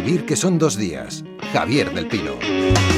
Vivir que son dos días. Javier del Pino.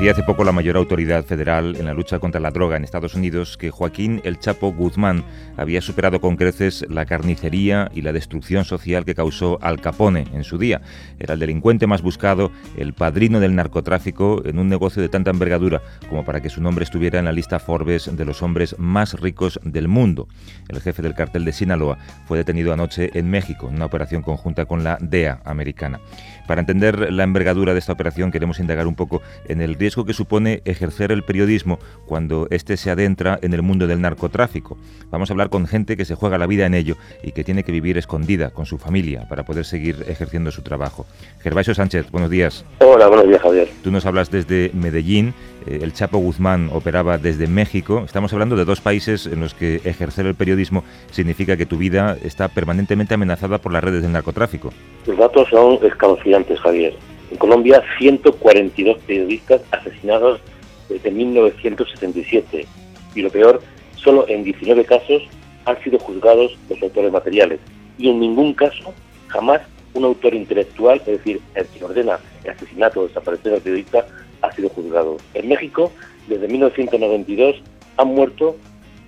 Decía hace poco la mayor autoridad federal en la lucha contra la droga en Estados Unidos que Joaquín El Chapo Guzmán había superado con creces la carnicería y la destrucción social que causó Al Capone en su día. Era el delincuente más buscado, el padrino del narcotráfico en un negocio de tanta envergadura como para que su nombre estuviera en la lista Forbes de los hombres más ricos del mundo. El jefe del cartel de Sinaloa fue detenido anoche en México en una operación conjunta con la DEA americana. Para entender la envergadura de esta operación queremos indagar un poco en el riesgo que supone ejercer el periodismo cuando éste se adentra en el mundo del narcotráfico. Vamos a hablar con gente que se juega la vida en ello y que tiene que vivir escondida con su familia para poder seguir ejerciendo su trabajo. Gervasio Sánchez, buenos días. Hola, buenos días, Javier. Tú nos hablas desde Medellín, eh, el Chapo Guzmán operaba desde México. Estamos hablando de dos países en los que ejercer el periodismo significa que tu vida está permanentemente amenazada por las redes del narcotráfico. Los datos son escalofriantes, Javier. En Colombia, 142 periodistas asesinados desde 1977. Y lo peor, solo en 19 casos han sido juzgados los autores materiales. Y en ningún caso, jamás, un autor intelectual, es decir, el que ordena el asesinato o desaparición del periodista, ha sido juzgado. En México, desde 1992, han muerto,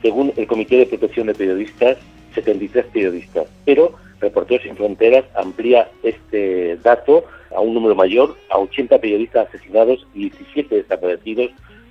según el Comité de Protección de Periodistas, 73 periodistas. Pero Reporteros Sin Fronteras amplía este dato a un número mayor, a 80 periodistas asesinados y 17 desaparecidos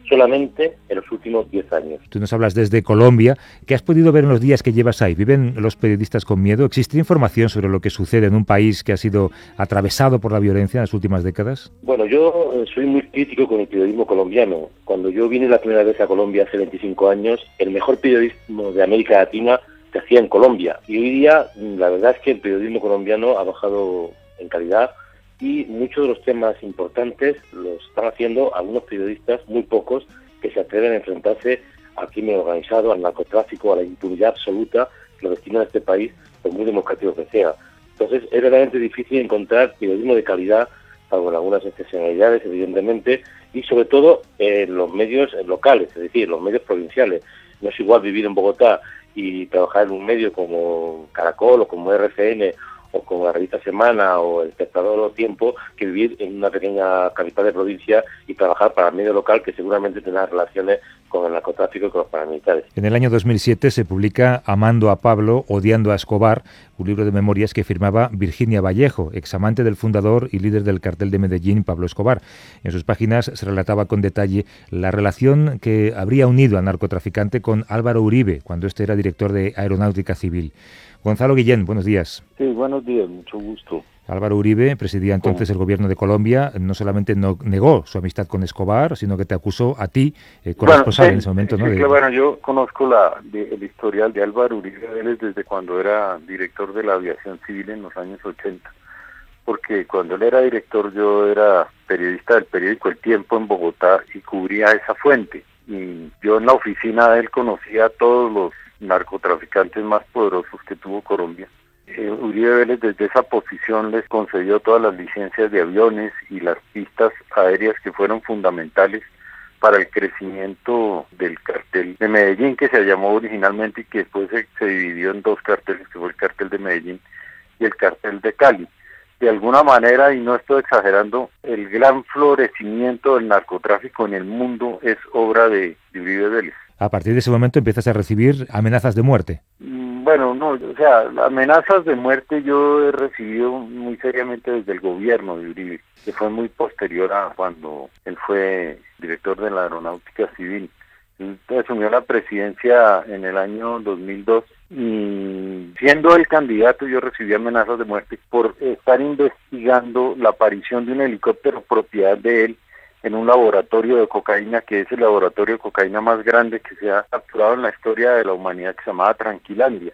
solamente en los últimos 10 años. Tú nos hablas desde Colombia. ¿Qué has podido ver en los días que llevas ahí? ¿Viven los periodistas con miedo? ¿Existe información sobre lo que sucede en un país que ha sido atravesado por la violencia en las últimas décadas? Bueno, yo eh, soy muy crítico con el periodismo colombiano. Cuando yo vine la primera vez a Colombia hace 25 años, el mejor periodismo de América Latina se hacía en Colombia. Y hoy día, la verdad es que el periodismo colombiano ha bajado en calidad y muchos de los temas importantes los están haciendo algunos periodistas, muy pocos, que se atreven a enfrentarse al crimen organizado, al narcotráfico, a la impunidad absoluta que lo destina a este país, por muy democrático que sea. Entonces es verdaderamente difícil encontrar periodismo de calidad, salvo en algunas excepcionalidades, evidentemente, y sobre todo en los medios locales, es decir, los medios provinciales. No es igual vivir en Bogotá y trabajar en un medio como Caracol o como RCN o como la revista Semana o el Espectador o Tiempo que vivir en una pequeña capital de provincia y trabajar para el medio local que seguramente tendrá relaciones con el narcotráfico y con los paramilitares. En el año 2007 se publica Amando a Pablo, odiando a Escobar, un libro de memorias que firmaba Virginia Vallejo, examante del fundador y líder del cartel de Medellín, Pablo Escobar. En sus páginas se relataba con detalle la relación que habría unido al narcotraficante con Álvaro Uribe, cuando este era director de Aeronáutica Civil. Gonzalo Guillén, buenos días. Sí, buenos días, mucho gusto. Álvaro Uribe presidía entonces el gobierno de Colombia, no solamente no negó su amistad con Escobar, sino que te acusó a ti, eh, corresponsal en ese momento. ¿no? bueno, yo conozco la, el historial de Álvaro Uribe Vélez desde cuando era director de la aviación civil en los años 80, porque cuando él era director yo era periodista del periódico El Tiempo en Bogotá y cubría esa fuente. Y yo en la oficina de él conocía a todos los narcotraficantes más poderosos que tuvo Colombia. Eh, Uribe Vélez desde esa posición les concedió todas las licencias de aviones y las pistas aéreas que fueron fundamentales para el crecimiento del cartel de Medellín, que se llamó originalmente y que después se, se, dividió en dos carteles, que fue el cartel de Medellín y el cartel de Cali. De alguna manera, y no estoy exagerando, el gran florecimiento del narcotráfico en el mundo es obra de, de Uribe Vélez. A partir de ese momento empiezas a recibir amenazas de muerte. Bueno, no, o sea, amenazas de muerte yo he recibido muy seriamente desde el gobierno de Uribe, que fue muy posterior a cuando él fue director de la Aeronáutica Civil. Él asumió la presidencia en el año 2002 y siendo el candidato yo recibí amenazas de muerte por estar investigando la aparición de un helicóptero propiedad de él en un laboratorio de cocaína que es el laboratorio de cocaína más grande que se ha capturado en la historia de la humanidad que se llamaba Tranquilandia.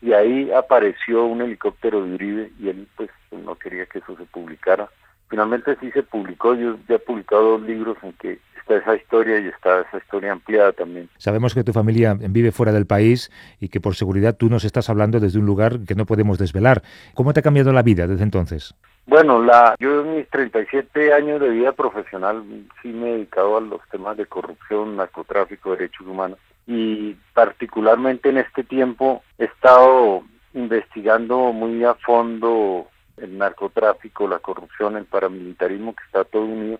Y ahí apareció un helicóptero de Uribe y él pues no quería que eso se publicara. Finalmente sí se publicó, yo ya he publicado dos libros en que está esa historia y está esa historia ampliada también. Sabemos que tu familia vive fuera del país y que por seguridad tú nos estás hablando desde un lugar que no podemos desvelar. ¿Cómo te ha cambiado la vida desde entonces? Bueno, la, yo en mis 37 años de vida profesional sí me he dedicado a los temas de corrupción, narcotráfico, derechos humanos y particularmente en este tiempo he estado investigando muy a fondo el narcotráfico, la corrupción, el paramilitarismo que está todo unido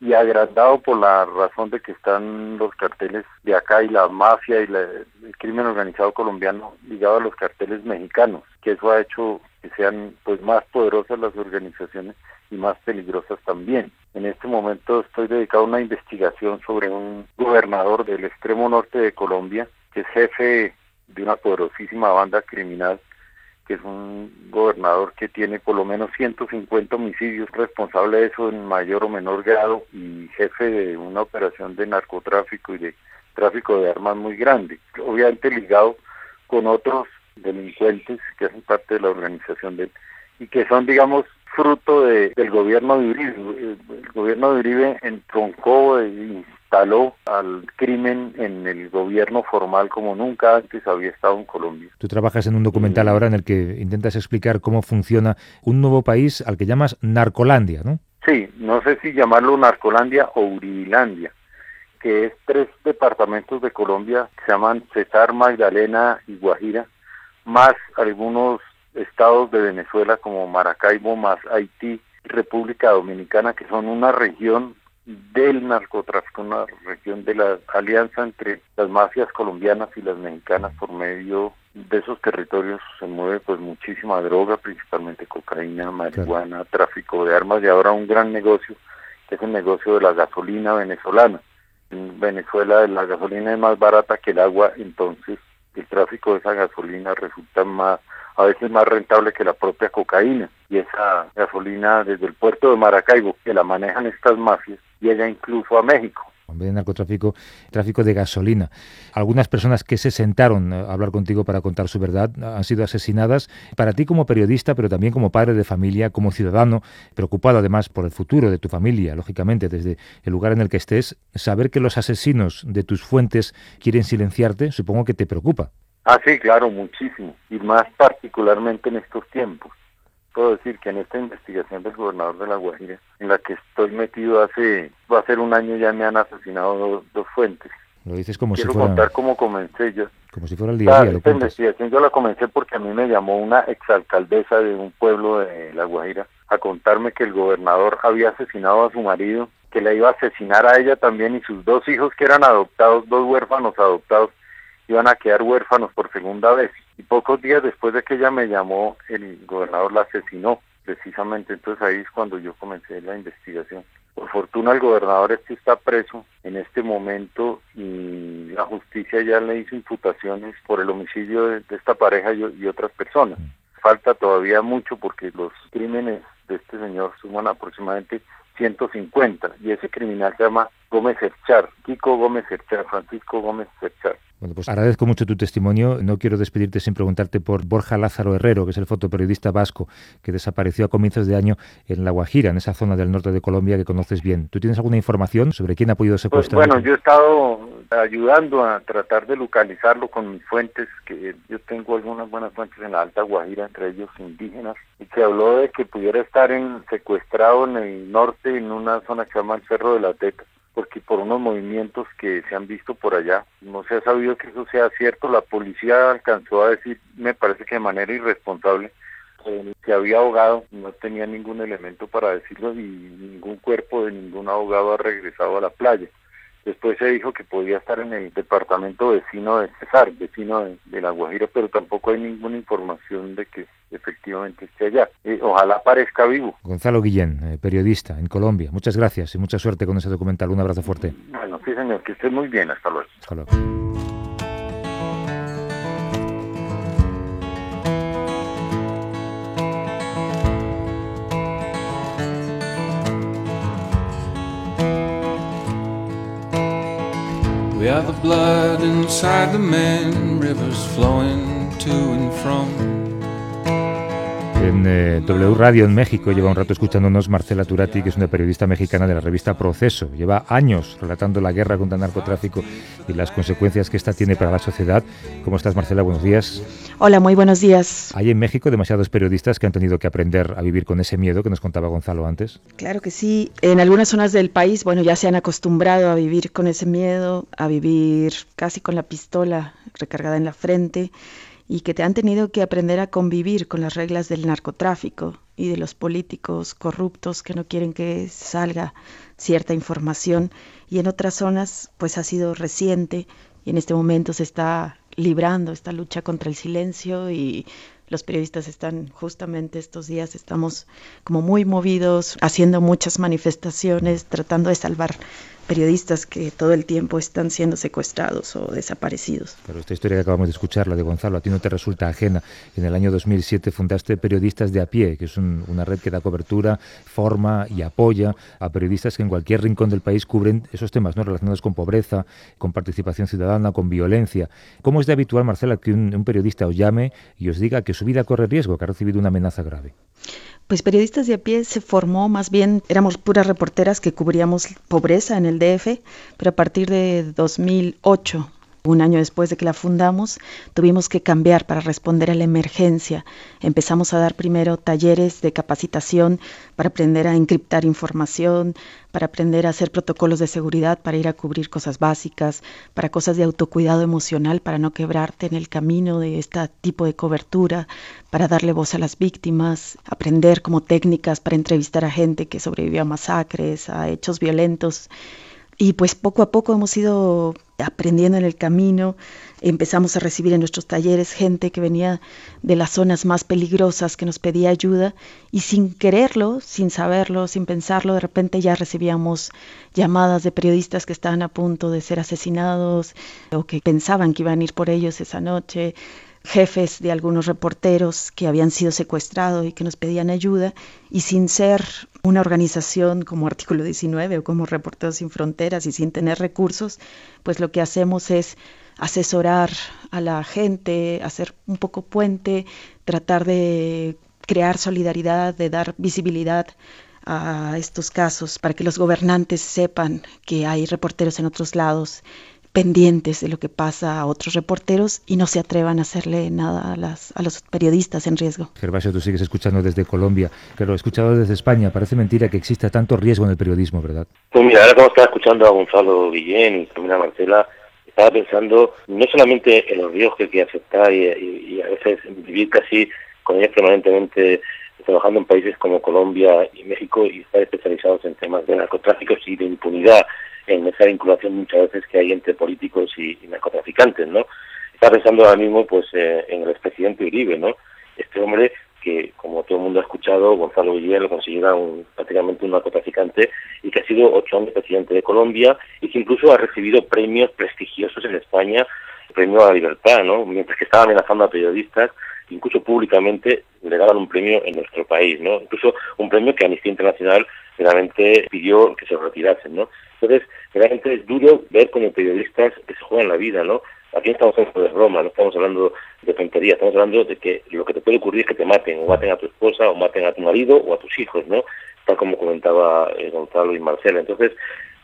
y agrandado por la razón de que están los carteles de acá y la mafia y el crimen organizado colombiano ligado a los carteles mexicanos, que eso ha hecho que sean pues más poderosas las organizaciones y más peligrosas también. En este momento estoy dedicado a una investigación sobre un gobernador del extremo norte de Colombia, que es jefe de una poderosísima banda criminal que es un gobernador que tiene por lo menos 150 homicidios, responsable de eso en mayor o menor grado y jefe de una operación de narcotráfico y de tráfico de armas muy grande, obviamente ligado con otros delincuentes que hacen parte de la organización de y que son, digamos, fruto de, del gobierno de Uribe. El, gobierno de Uribe entroncó y instaló al crimen en el gobierno formal como nunca antes había estado en Colombia. Tú trabajas en un documental ahora en el que intentas explicar cómo funciona un nuevo país al que llamas Narcolandia, ¿no? Sí, no sé si llamarlo Narcolandia o Uribilandia, que es tres departamentos de Colombia que se llaman Cesar, Magdalena y Guajira, más algunos estados de Venezuela como Maracaibo, más Haití, República Dominicana, que son una región del narcotráfico, una región de la alianza entre las mafias colombianas y las mexicanas por medio de esos territorios se mueve pues muchísima droga, principalmente cocaína, marihuana, tráfico de armas y ahora un gran negocio que es el negocio de la gasolina venezolana. En Venezuela la gasolina es más barata que el agua, entonces el tráfico de esa gasolina resulta más a veces más rentable que la propia cocaína y esa gasolina desde el puerto de Maracaibo que la manejan estas mafias llega incluso a México. De narcotráfico, tráfico de gasolina. Algunas personas que se sentaron a hablar contigo para contar su verdad han sido asesinadas. Para ti como periodista, pero también como padre de familia, como ciudadano, preocupado además por el futuro de tu familia, lógicamente, desde el lugar en el que estés, saber que los asesinos de tus fuentes quieren silenciarte, supongo que te preocupa. Ah, sí, claro, muchísimo. Y más particularmente en estos tiempos puedo decir que en esta investigación del gobernador de La Guajira, en la que estoy metido hace, va a ser un año ya me han asesinado dos, fuentes. Lo dices como Quiero si fuera... contar cómo comencé yo. Como si fuera el día a día. Esta investigación yo la comencé porque a mí me llamó una exalcaldesa de un pueblo de La Guajira a contarme que el gobernador había asesinado a su marido, que le iba a asesinar a ella también y sus dos hijos que eran adoptados, dos huérfanos adoptados, iban a quedar huérfanos por segunda vez. Y pocos días después de que ella me llamó, el gobernador la asesinó, precisamente. Entonces ahí es cuando yo comencé la investigación. Por fortuna el gobernador este está preso en este momento y la justicia ya le hizo imputaciones por el homicidio de, esta pareja y, y otras personas. Falta todavía mucho porque los crímenes de este señor suman aproximadamente 150 y ese criminal se llama Gómez Cerchar, Kiko Gómez Cerchar, Francisco Gómez Cerchar. Bueno, pues agradezco mucho tu testimonio. No quiero despedirte sin preguntarte por Borja Lázaro Herrero, que es el fotoperiodista vasco que desapareció a comienzos de año en La Guajira, en esa zona del norte de Colombia que conoces bien. ¿Tú tienes alguna información sobre quién ha podido Pues secuestrar? bueno, yo he estado ayudando a tratar de localizarlo con mis fuentes, que yo tengo algunas buenas fuentes en la Alta Guajira, entre ellos indígenas, y se habló de que pudiera estar en, secuestrado en el norte, en una zona que se llama el Cerro de la Teta porque por unos movimientos que se han visto por allá, no se ha sabido que eso sea cierto, la policía alcanzó a decir, me parece que de manera irresponsable, que se había ahogado, no tenía ningún elemento para decirlo y ningún cuerpo de ningún ahogado ha regresado a la playa. Después se dijo que podía estar en el departamento vecino de Cesar, vecino de, de La Guajira, pero tampoco hay ninguna información de que efectivamente esté allá. Eh, ojalá aparezca vivo. Gonzalo Guillén, eh, periodista en Colombia. Muchas gracias y mucha suerte con ese documental. Un abrazo fuerte. Bueno, sí señor, que esté muy bien. Hasta luego. Hasta luego. We are the blood inside the men, rivers flowing to and from. En eh, W Radio en México lleva un rato escuchándonos Marcela Turati, que es una periodista mexicana de la revista Proceso. Lleva años relatando la guerra contra el narcotráfico y las consecuencias que esta tiene para la sociedad. ¿Cómo estás, Marcela? Buenos días. Hola, muy buenos días. ¿Hay en México demasiados periodistas que han tenido que aprender a vivir con ese miedo que nos contaba Gonzalo antes? Claro que sí. En algunas zonas del país, bueno, ya se han acostumbrado a vivir con ese miedo, a vivir casi con la pistola recargada en la frente y que te han tenido que aprender a convivir con las reglas del narcotráfico y de los políticos corruptos que no quieren que salga cierta información. Y en otras zonas pues ha sido reciente y en este momento se está librando esta lucha contra el silencio y los periodistas están justamente estos días, estamos como muy movidos, haciendo muchas manifestaciones, tratando de salvar periodistas que todo el tiempo están siendo secuestrados o desaparecidos. Pero esta historia que acabamos de escuchar, la de Gonzalo, a ti no te resulta ajena. En el año 2007 fundaste Periodistas de a pie, que es una red que da cobertura, forma y apoya a periodistas que en cualquier rincón del país cubren esos temas ¿no? relacionados con pobreza, con participación ciudadana, con violencia. ¿Cómo es de habitual, Marcela, que un, un periodista os llame y os diga que su vida corre riesgo, que ha recibido una amenaza grave? Pues periodistas de a pie se formó más bien, éramos puras reporteras que cubríamos pobreza en el DF, pero a partir de 2008 un año después de que la fundamos, tuvimos que cambiar para responder a la emergencia. Empezamos a dar primero talleres de capacitación para aprender a encriptar información, para aprender a hacer protocolos de seguridad, para ir a cubrir cosas básicas, para cosas de autocuidado emocional, para no quebrarte en el camino de este tipo de cobertura, para darle voz a las víctimas, aprender como técnicas para entrevistar a gente que sobrevivió a masacres, a hechos violentos. Y pues poco a poco hemos ido aprendiendo en el camino, empezamos a recibir en nuestros talleres gente que venía de las zonas más peligrosas, que nos pedía ayuda y sin quererlo, sin saberlo, sin pensarlo, de repente ya recibíamos llamadas de periodistas que estaban a punto de ser asesinados o que pensaban que iban a ir por ellos esa noche jefes de algunos reporteros que habían sido secuestrados y que nos pedían ayuda, y sin ser una organización como Artículo 19 o como Reporteros Sin Fronteras y sin tener recursos, pues lo que hacemos es asesorar a la gente, hacer un poco puente, tratar de crear solidaridad, de dar visibilidad a estos casos para que los gobernantes sepan que hay reporteros en otros lados pendientes de lo que pasa a otros reporteros y no se atrevan a hacerle nada a, las, a los periodistas en riesgo. Gervasio, tú sigues escuchando desde Colombia, pero he escuchado desde España. Parece mentira que exista tanto riesgo en el periodismo, ¿verdad? Pues mira, ahora como estaba escuchando a Gonzalo Guillén y también a Marcela, estaba pensando no solamente en los riesgos que hay que aceptar y, a veces vivir casi con ellos permanentemente trabajando en países como Colombia y México y estar especializados en temas de narcotráfico y de impunidad en esa vinculación muchas veces que hay entre políticos y, narcotraficantes, ¿no? Está pensando ahora mismo pues eh, en el expresidente Uribe, ¿no? Este hombre que, como todo el mundo ha escuchado, Gonzalo Villar lo considera un, prácticamente un narcotraficante y que ha sido ocho años presidente de Colombia y que incluso ha recibido premios prestigiosos en España, premio a la libertad, ¿no? Mientras que estaba amenazando a periodistas, incluso públicamente le daban un premio en nuestro país, ¿no? Incluso un premio que Amnistía Internacional realmente pidió que se retirasen, ¿no? Entonces, realmente es duro ver como periodistas que se juegan la vida, ¿no? Aquí estamos hablando de Roma, no estamos hablando de tonterías, estamos hablando de que lo que te puede ocurrir es que te maten, o maten a tu esposa, o maten a tu marido, o a tus hijos, ¿no? Tal como comentaba eh, Gonzalo y Marcela. Entonces,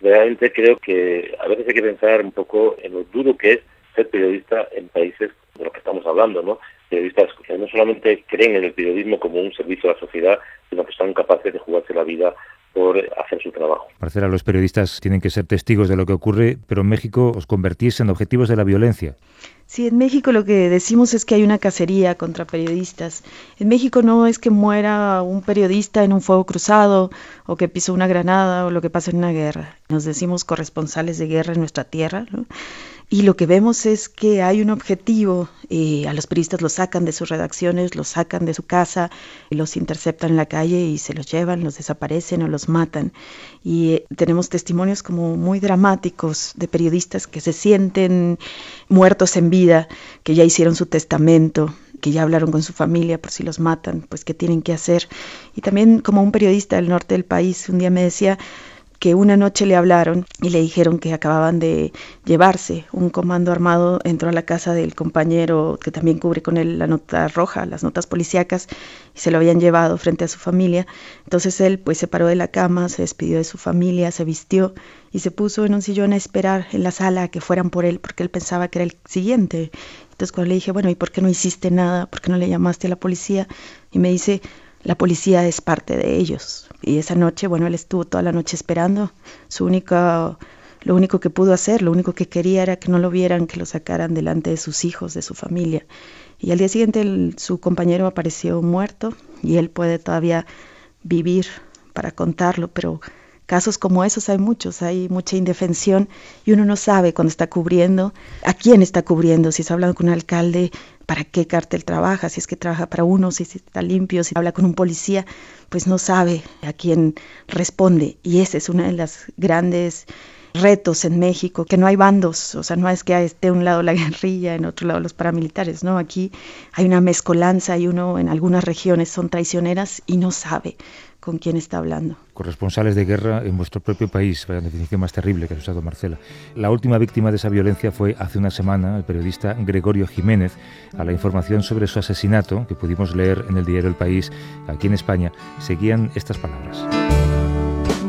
realmente creo que a veces hay que pensar un poco en lo duro que es ser periodista en países de los que estamos hablando, ¿no? Periodistas que no solamente creen en el periodismo como un servicio a la sociedad, sino que son capaces de jugarse la vida por hacer su trabajo. Marcela, los periodistas tienen que ser testigos de lo que ocurre, pero en México os convertís en objetivos de la violencia. Sí, en México lo que decimos es que hay una cacería contra periodistas. En México no es que muera un periodista en un fuego cruzado o que pisó una granada o lo que pasa en una guerra. Nos decimos corresponsales de guerra en nuestra tierra. ¿no? Y lo que vemos es que hay un objetivo, y a los periodistas los sacan de sus redacciones, los sacan de su casa, los interceptan en la calle y se los llevan, los desaparecen o los matan. Y eh, tenemos testimonios como muy dramáticos de periodistas que se sienten muertos en vida, que ya hicieron su testamento, que ya hablaron con su familia por si los matan, pues qué tienen que hacer. Y también como un periodista del norte del país un día me decía, que una noche le hablaron y le dijeron que acababan de llevarse. Un comando armado entró a la casa del compañero que también cubre con él la nota roja, las notas policíacas, y se lo habían llevado frente a su familia. Entonces él pues se paró de la cama, se despidió de su familia, se vistió y se puso en un sillón a esperar en la sala a que fueran por él porque él pensaba que era el siguiente. Entonces cuando le dije, bueno, ¿y por qué no hiciste nada? ¿Por qué no le llamaste a la policía? Y me dice, la policía es parte de ellos. Y esa noche, bueno, él estuvo toda la noche esperando. Su única, lo único que pudo hacer, lo único que quería era que no lo vieran, que lo sacaran delante de sus hijos, de su familia. Y al día siguiente su compañero apareció muerto y él puede todavía vivir para contarlo, pero casos como esos hay muchos, hay mucha indefensión y uno no sabe cuando está cubriendo, a quién está cubriendo, si está hablando con un alcalde, para qué cartel trabaja, si es que trabaja para uno, si está limpio, si habla con un policía, pues no sabe a quién responde. Y ese es uno de los grandes retos en México, que no hay bandos, o sea, no es que esté un lado la guerrilla, en otro lado los paramilitares, ¿no? Aquí hay una mezcolanza y uno en algunas regiones son traicioneras y no sabe con quién está hablando. Corresponsales de guerra en vuestro propio país, la definición más terrible que ha usado Marcela. La última víctima de esa violencia fue hace una semana el periodista Gregorio Jiménez. A la información sobre su asesinato, que pudimos leer en el diario El País, aquí en España, seguían estas palabras.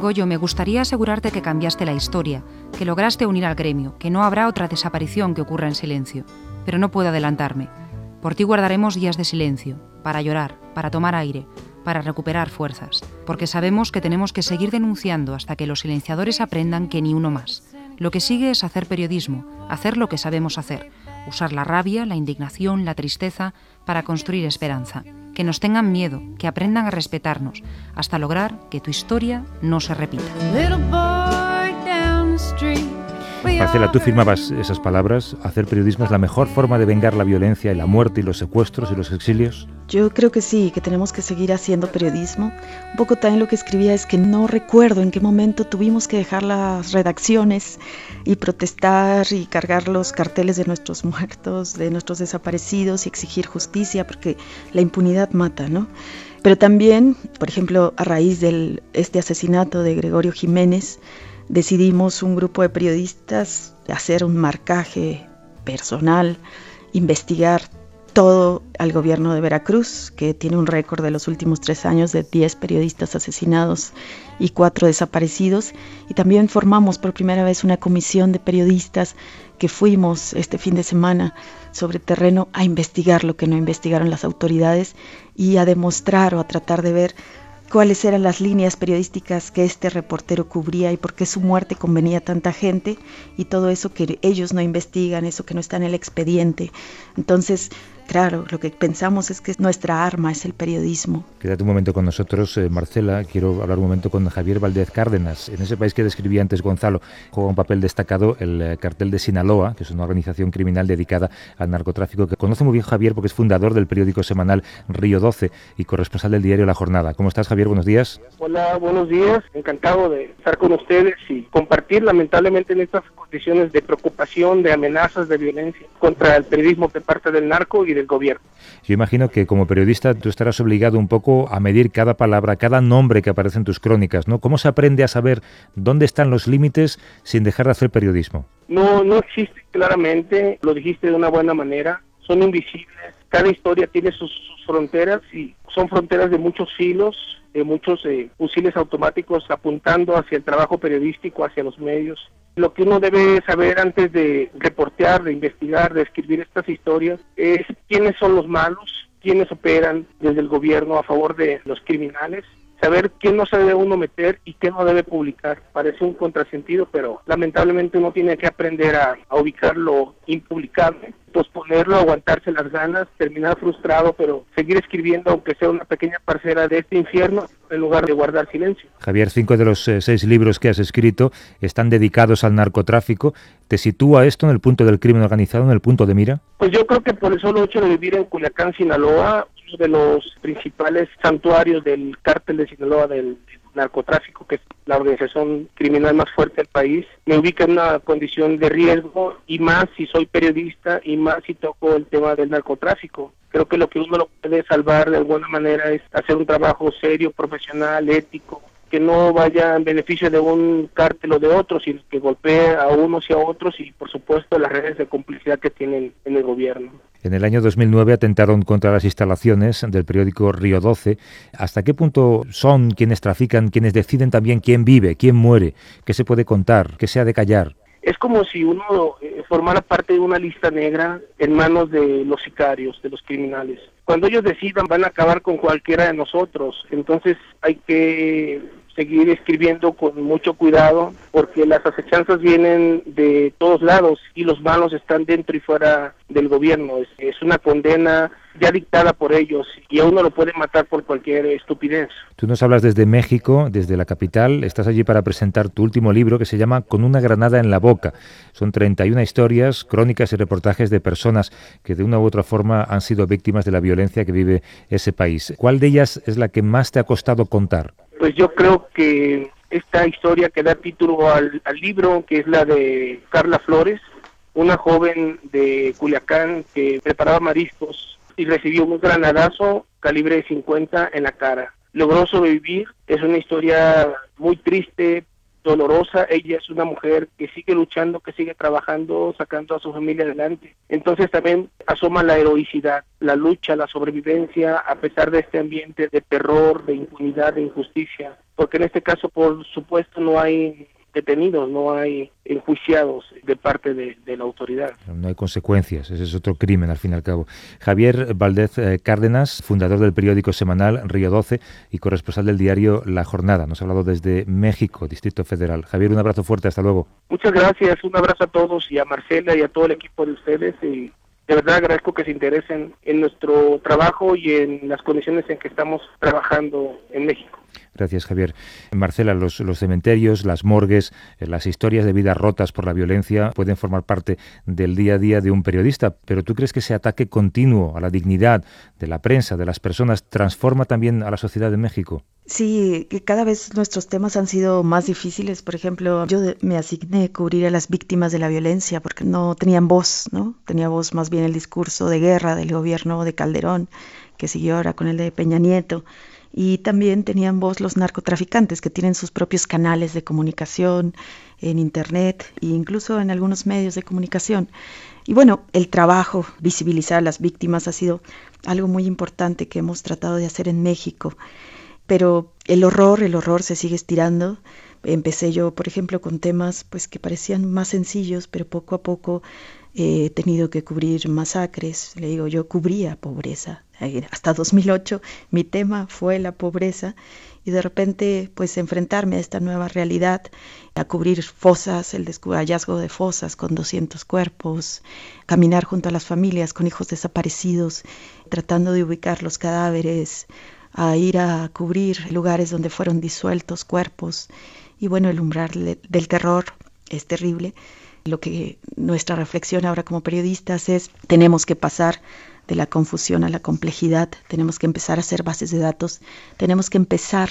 Goyo, me gustaría asegurarte que cambiaste la historia, que lograste unir al gremio, que no habrá otra desaparición que ocurra en silencio. Pero no puedo adelantarme. Por ti guardaremos días de silencio, para llorar, para tomar aire, para recuperar fuerzas, porque sabemos que tenemos que seguir denunciando hasta que los silenciadores aprendan que ni uno más. Lo que sigue es hacer periodismo, hacer lo que sabemos hacer, usar la rabia, la indignación, la tristeza para construir esperanza. Que nos tengan miedo, que aprendan a respetarnos, hasta lograr que tu historia no se repita. Marcela, tú firmabas esas palabras. ¿Hacer periodismo es la mejor forma de vengar la violencia y la muerte y los secuestros y los exilios? Yo creo que sí, que tenemos que seguir haciendo periodismo. Un poco también lo que escribía es que no recuerdo en qué momento tuvimos que dejar las redacciones y protestar y cargar los carteles de nuestros muertos, de nuestros desaparecidos y exigir justicia, porque la impunidad mata, ¿no? Pero también, por ejemplo, a raíz de este asesinato de Gregorio Jiménez, decidimos un grupo de periodistas hacer un marcaje personal, investigar todo al gobierno de Veracruz, que tiene un récord de los últimos tres años de 10 periodistas asesinados y cuatro desaparecidos. Y también formamos por primera vez una comisión de periodistas que fuimos este fin de semana sobre terreno a investigar lo que no investigaron las autoridades y a demostrar o a tratar de ver cuáles eran las líneas periodísticas que este reportero cubría y por qué su muerte convenía a tanta gente y todo eso que ellos no investigan, eso que no está en el expediente. Entonces, Claro, lo que pensamos es que nuestra arma es el periodismo. Quédate un momento con nosotros, eh, Marcela. Quiero hablar un momento con Javier Valdez Cárdenas. En ese país que describía antes Gonzalo, juega un papel destacado el eh, cartel de Sinaloa, que es una organización criminal dedicada al narcotráfico, que conoce muy bien Javier porque es fundador del periódico semanal Río 12 y corresponsal del diario La Jornada. ¿Cómo estás, Javier? Buenos días. Hola, buenos días. Encantado de estar con ustedes y compartir, lamentablemente, en estas condiciones de preocupación, de amenazas, de violencia contra el periodismo de parte del narco y del gobierno. Yo imagino que como periodista tú estarás obligado un poco a medir cada palabra, cada nombre que aparece en tus crónicas, ¿no? ¿Cómo se aprende a saber dónde están los límites sin dejar de hacer periodismo? No, no existe claramente, lo dijiste de una buena manera, son invisibles, cada historia tiene sus, fronteras y son fronteras de muchos hilos, de muchos eh, fusiles automáticos apuntando hacia el trabajo periodístico, hacia los medios. Lo que uno debe saber antes de reportear, de investigar, de escribir estas historias es quiénes son los malos, quiénes operan desde el gobierno a favor de los criminales, saber quién no se debe uno meter y qué no debe publicar. Parece un contrasentido, pero lamentablemente uno tiene que aprender a, a ubicar lo impublicable posponerlo, aguantarse las ganas, terminar frustrado, pero seguir escribiendo aunque sea una pequeña parcela de este infierno en lugar de guardar silencio. Javier, cinco de los eh, seis libros que has escrito están dedicados al narcotráfico. ¿Te sitúa esto en el punto del crimen organizado, en el punto de mira? Pues yo creo que por el solo hecho de vivir en Culiacán, Sinaloa, uno de los principales santuarios del cártel de Sinaloa del narcotráfico, que es la organización criminal más fuerte del país, me ubica en una condición de riesgo y más si soy periodista y más si toco el tema del narcotráfico. Creo que lo que uno lo puede salvar de alguna manera es hacer un trabajo serio, profesional, ético, que no vaya en beneficio de un cártel o de otro, sino que golpee a unos y a otros y por supuesto las redes de complicidad que tienen en el gobierno. En el año 2009 atentaron contra las instalaciones del periódico Río 12. ¿Hasta qué punto son quienes trafican, quienes deciden también quién vive, quién muere, qué se puede contar, qué se ha de callar? Es como si uno eh, formara parte de una lista negra en manos de los sicarios, de los criminales. Cuando ellos decidan van a acabar con cualquiera de nosotros. Entonces hay que seguir escribiendo con mucho cuidado porque las acechanzas vienen de todos lados y los malos están dentro y fuera del gobierno. Es, una condena ya dictada por ellos y a uno lo puede matar por cualquier estupidez. Tú nos hablas desde México, desde la capital, estás allí para presentar tu último libro que se llama Con una granada en la boca. Son 31 historias, crónicas y reportajes de personas que de una u otra forma han sido víctimas de la violencia que vive ese país. ¿Cuál de ellas es la que más te ha costado contar? Pues yo creo que esta historia que da título al, libro, que es la de Carla Flores, una joven de Culiacán que preparaba mariscos y recibió un granadazo calibre 50 en la cara. Logró sobrevivir, es una historia muy triste, dolorosa, ella es una mujer que sigue luchando, que sigue trabajando, sacando a su familia adelante. Entonces también asoma la heroicidad, la lucha, la sobrevivencia, a pesar de este ambiente de terror, de impunidad, de injusticia, porque en este caso, por supuesto, no hay detenidos, no hay enjuiciados de parte de, la autoridad. No hay consecuencias, ese es otro crimen al fin y al cabo. Javier Valdez eh, Cárdenas, fundador del periódico semanal Río 12 y corresponsal del diario La Jornada, nos ha hablado desde México, Distrito Federal. Javier, un abrazo fuerte, hasta luego. Muchas gracias, un abrazo a todos y a Marcela y a todo el equipo de ustedes y de verdad agradezco que se interesen en nuestro trabajo y en las condiciones en que estamos trabajando en México. Gracias, Javier. Marcela, los, cementerios, las morgues, eh, las historias de vidas rotas por la violencia pueden formar parte del día a día de un periodista, pero ¿tú crees que ese ataque continuo a la dignidad de la prensa, de las personas, transforma también a la sociedad de México? Sí, que cada vez nuestros temas han sido más difíciles. Por ejemplo, yo me asigné cubrir a las víctimas de la violencia porque no tenían voz, ¿no? Tenía voz más bien el discurso de guerra del gobierno de Calderón, que siguió ahora con el de Peña Nieto y también tenían voz los narcotraficantes que tienen sus propios canales de comunicación en internet e incluso en algunos medios de comunicación. Y bueno, el trabajo, visibilizar a las víctimas ha sido algo muy importante que hemos tratado de hacer en México. Pero el horror, el horror se sigue estirando. Empecé yo, por ejemplo, con temas pues que parecían más sencillos, pero poco a poco he tenido que cubrir masacres. Le digo, yo cubría pobreza, hasta 2008 mi tema fue la pobreza y de repente pues enfrentarme a esta nueva realidad, a cubrir fosas, el hallazgo de fosas con 200 cuerpos, caminar junto a las familias con hijos desaparecidos, tratando de ubicar los cadáveres, a ir a cubrir lugares donde fueron disueltos cuerpos y bueno, el umbral del terror es terrible. Lo que nuestra reflexión ahora como periodistas es tenemos que pasar de la confusión a la complejidad, tenemos que empezar a hacer bases de datos, tenemos que empezar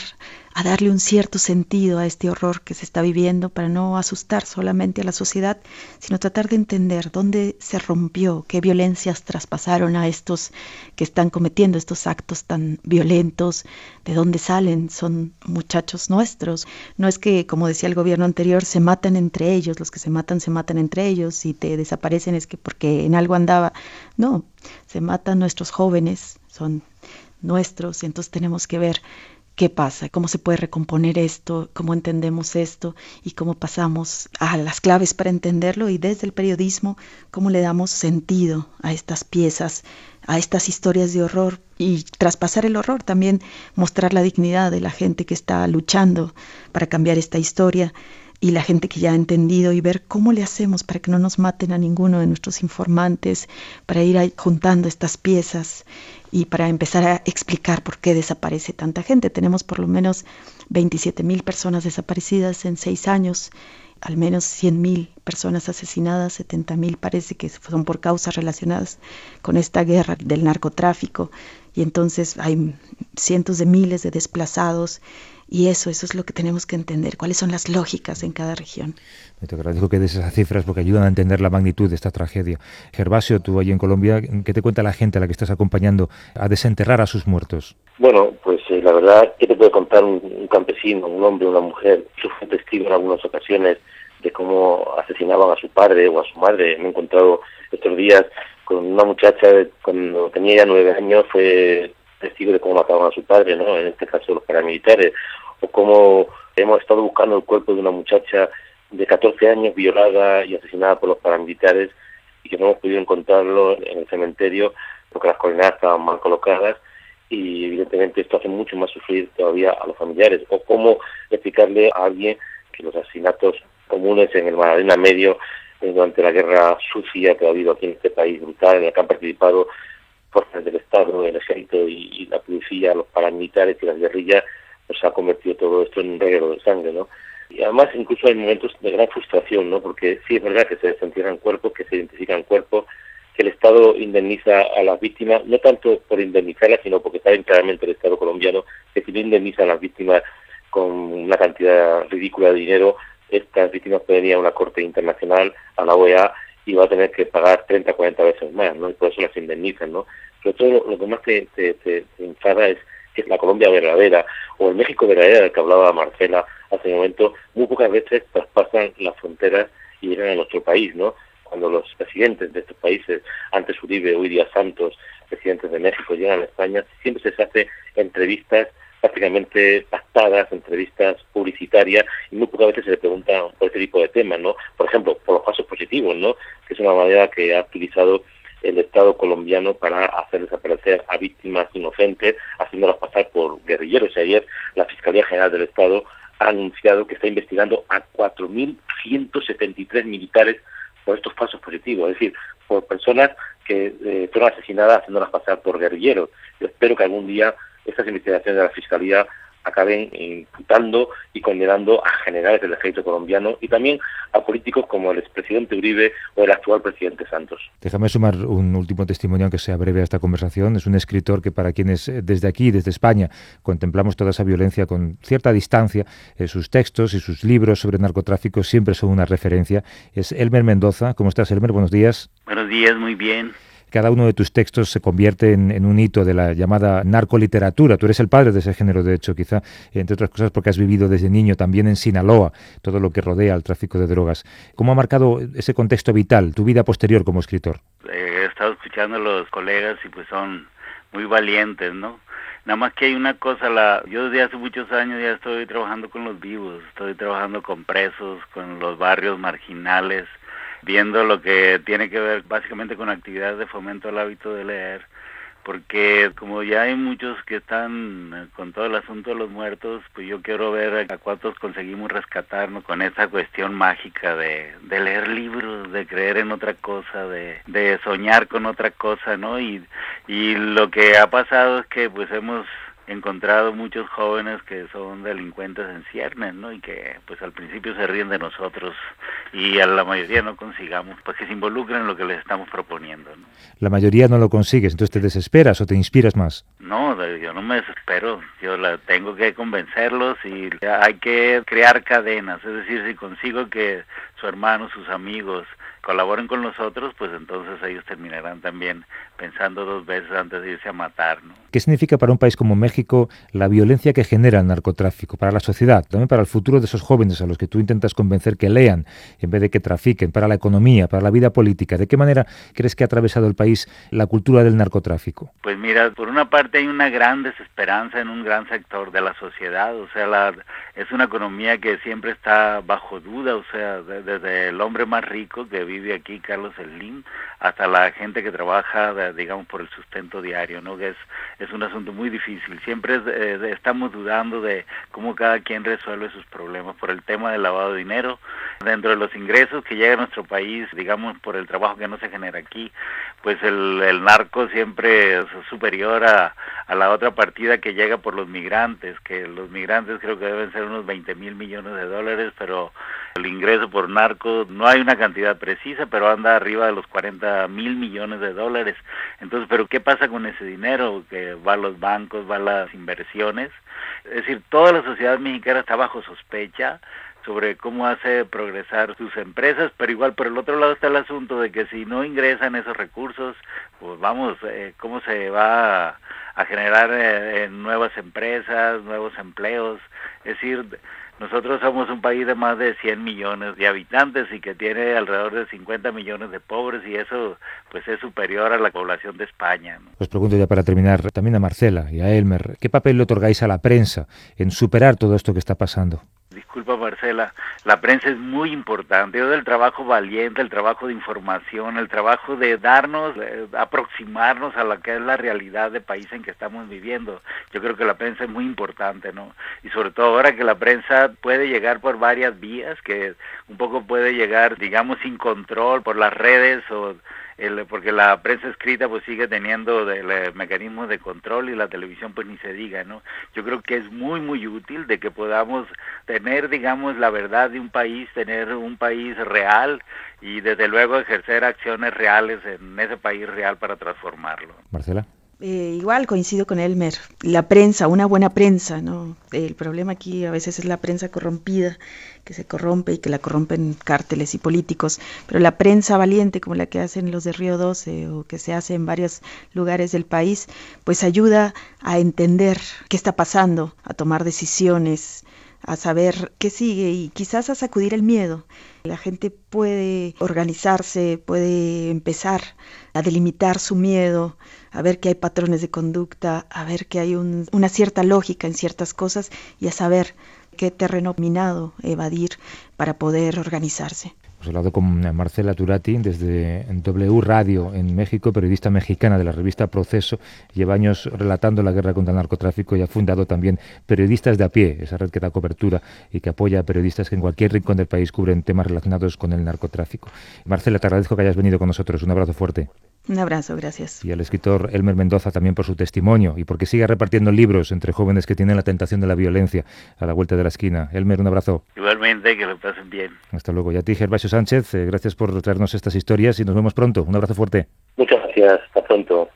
a darle un cierto sentido a este horror que se está viviendo para no asustar solamente a la sociedad, sino tratar de entender dónde se rompió, qué violencias traspasaron a estos que están cometiendo estos actos tan violentos, de dónde salen, son muchachos nuestros. No es que, como decía el gobierno anterior, se matan entre ellos, los que se matan se matan entre ellos y te desaparecen es que porque en algo andaba. No, se matan nuestros jóvenes, son nuestros, y entonces tenemos que ver qué pasa, cómo se puede recomponer esto, cómo entendemos esto y cómo pasamos a las claves para entenderlo y desde el periodismo cómo le damos sentido a estas piezas, a estas historias de horror y traspasar el horror también mostrar la dignidad de la gente que está luchando para cambiar esta historia y la gente que ya ha entendido y ver cómo le hacemos para que no nos maten a ninguno de nuestros informantes, para ir juntando estas piezas y para empezar a explicar por qué desaparece tanta gente. Tenemos por lo menos 27 mil personas desaparecidas en seis años, al menos 100 mil personas asesinadas, 70 mil parece que son por causas relacionadas con esta guerra del narcotráfico y entonces hay cientos de miles de desplazados Y eso, eso es lo que tenemos que entender, cuáles son las lógicas en cada región. Te agradezco que des esas cifras porque ayudan a entender la magnitud de esta tragedia. Gervasio, tú allí en Colombia, ¿qué te cuenta la gente a la que estás acompañando a desenterrar a sus muertos? Bueno, pues eh, la verdad, ¿qué te puede contar un, campesino, un hombre, una mujer? Yo fui testigo en algunas ocasiones de cómo asesinaban a su padre o a su madre. Me he encontrado estos días con una muchacha cuando tenía ya nueve años, fue testigo de cómo mataban a su padre, ¿no? En este caso los paramilitares. O cómo hemos estado buscando el cuerpo de una muchacha de 14 años violada y asesinada por los paramilitares y que no hemos podido encontrarlo en el cementerio porque las coordenadas estaban mal colocadas y evidentemente esto hace mucho más sufrir todavía a los familiares. O cómo explicarle a alguien que los asesinatos comunes en el Magdalena Medio eh, durante la guerra sucia que ha habido aquí en este país brutal, en el que han participado fuerzas del Estado, el ejército y, la policía, los paramilitares y las guerrillas, pues ha convertido todo esto en un reguero de sangre, ¿no? Y además incluso hay momentos de gran frustración, ¿no? Porque sí es verdad que se desentierran cuerpos, que se identifican cuerpos, que el Estado indemniza a las víctimas, no tanto por indemnizarlas, sino porque saben claramente el Estado colombiano que si no indemniza a las víctimas con una cantidad ridícula de dinero, estas víctimas pueden ir a una corte internacional, a la OEA, y va a tener que pagar 30, 40 veces más, ¿no? Y por eso las indemnizan, ¿no? Pero todo lo, que más te, te, te, enfada es que la Colombia verdadera o el México verdadero del que hablaba Marcela hace un momento, muy pocas veces traspasan las fronteras y llegan a nuestro país, ¿no? Cuando los presidentes de estos países, antes Uribe, hoy día Santos, presidentes de México, llegan a España, siempre se hace entrevistas prácticamente pactadas, entrevistas publicitarias, y muy pocas veces se le pregunta por este tipo de temas, ¿no? Por ejemplo, por los pasos positivos, ¿no? Que es una manera que ha utilizado el Estado colombiano para hacer desaparecer a víctimas inocentes, haciéndolas pasar por guerrilleros. Y ayer la Fiscalía General del Estado ha anunciado que está investigando a 4.173 militares por estos pasos positivos, es decir, por personas que eh, fueron asesinadas haciéndolas pasar por guerrilleros. Yo espero que algún día estas investigaciones de la Fiscalía acaben imputando y condenando a generales del ejército colombiano y también a políticos como el expresidente Uribe o el actual presidente Santos. Déjame sumar un último testimonio, aunque sea breve a esta conversación. Es un escritor que para quienes eh, desde aquí, desde España, contemplamos toda esa violencia con cierta distancia, eh, sus textos y sus libros sobre narcotráfico siempre son una referencia. Es Elmer Mendoza. ¿Cómo estás, Elmer? Buenos días. Buenos días, muy bien cada uno de tus textos se convierte en, un hito de la llamada narcoliteratura. Tú eres el padre de ese género, de hecho, quizá, entre otras cosas porque has vivido desde niño también en Sinaloa, todo lo que rodea al tráfico de drogas. ¿Cómo ha marcado ese contexto vital, tu vida posterior como escritor? he estado escuchando a los colegas y pues son muy valientes, ¿no? Nada más que hay una cosa, la, yo desde hace muchos años ya estoy trabajando con los vivos, estoy trabajando con presos, con los barrios marginales, viendo lo que tiene que ver básicamente con actividades de fomento al hábito de leer, porque como ya hay muchos que están eh, con todo el asunto de los muertos, pues yo quiero ver a cuántos conseguimos rescatarnos con esa cuestión mágica de, leer libros, de creer en otra cosa, de, soñar con otra cosa, ¿no? Y lo que ha pasado es que pues hemos encontrado muchos jóvenes que son delincuentes en ciernes, ¿no? Y que pues al principio se ríen de nosotros y a la mayoría no consigamos, pues que se involucren en lo que les estamos proponiendo, ¿no? La mayoría no lo consigues, entonces te desesperas o te inspiras más. No, yo no me desespero, yo la tengo que convencerlos y hay que crear cadenas, es decir, si consigo que su hermano, sus amigos, colaboren con nosotros, pues entonces ellos terminarán también pensando dos veces antes de irse a matar. ¿no? ¿Qué significa para un país como México la violencia que genera el narcotráfico, para la sociedad, también para el futuro de esos jóvenes a los que tú intentas convencer que lean en vez de que trafiquen, para la economía, para la vida política? ¿De qué manera crees que ha atravesado el país la cultura del narcotráfico? Pues mira, por una parte hay una gran desesperanza en un gran sector de la sociedad, o sea, la, es una economía que siempre está bajo duda, o sea, desde el hombre más rico que vive aquí, Carlos Slim, hasta la gente que trabaja, digamos, por el sustento diario, ¿no? Que es un asunto muy difícil. Siempre eh, estamos dudando de cómo cada quien resuelve sus problemas por el tema del lavado de dinero, Dentro de los ingresos que llega a nuestro país, digamos, por el trabajo que no se genera aquí, pues el, el narco siempre es superior a, a la otra partida que llega por los migrantes, que los migrantes creo que deben ser unos 20 mil millones de dólares, pero el ingreso por narco no hay una cantidad precisa, pero anda arriba de los 40 mil millones de dólares. Entonces, ¿pero qué pasa con ese dinero que va a los bancos, va a las inversiones? Es decir, toda la sociedad mexicana está bajo sospecha sobre cómo hace progresar sus empresas, pero igual por el otro lado está el asunto de que si no ingresan esos recursos, pues vamos, eh, ¿cómo se va a, generar eh, nuevas empresas, nuevos empleos? Es decir, nosotros somos un país de más de 100 millones de habitantes y que tiene alrededor de 50 millones de pobres y eso pues es superior a la población de España. ¿no? Os pregunto ya para terminar también a Marcela y a Elmer, ¿qué papel le otorgáis a la prensa en superar todo esto que está pasando? Disculpa Marcela, la prensa es muy importante, del trabajo valiente, el trabajo de información, el trabajo de darnos, eh, aproximarnos a lo que es la realidad del país en que estamos viviendo. Yo creo que la prensa es muy importante, ¿no? Y sobre todo ahora que la prensa puede llegar por varias vías, que un poco puede llegar, digamos, sin control por las redes o el, porque la prensa escrita pues sigue teniendo el, el mecanismos de control y la televisión pues ni se diga, ¿no? Yo creo que es muy muy útil de que podamos tener digamos la verdad de un país, tener un país real y desde luego ejercer acciones reales en ese país real para transformarlo. Marcela. Eh, igual coincido con Elmer, la prensa, una buena prensa, ¿no? El problema aquí a veces es la prensa corrompida, que se corrompe y que la corrompen cárteles y políticos, pero la prensa valiente como la que hacen los de Río 12 o que se hace en varios lugares del país, pues ayuda a entender qué está pasando, a tomar decisiones, a saber qué sigue y quizás a sacudir el miedo. La gente puede organizarse, puede empezar a delimitar su miedo, a ver que hay patrones de conducta, a ver que hay un, una cierta lógica en ciertas cosas y a saber qué terreno minado evadir para poder organizarse. Hemos hablado con Marcela Turati desde W Radio en México, periodista mexicana de la revista Proceso. Lleva años relatando la guerra contra el narcotráfico y ha fundado también Periodistas de a pie, esa red que da cobertura y que apoya a periodistas que en cualquier rincón del país cubren temas relacionados con el narcotráfico. Marcela, te agradezco que hayas venido con nosotros. Un abrazo fuerte. Un abrazo, gracias. Y al escritor Elmer Mendoza también por su testimonio y porque sigue repartiendo libros entre jóvenes que tienen la tentación de la violencia a la vuelta de la esquina. Elmer, un abrazo. Igualmente, que lo pasen bien. Hasta luego. Y a ti, Gervasio Sánchez, eh, gracias por traernos estas historias y nos vemos pronto. Un abrazo fuerte. Muchas gracias. Hasta pronto.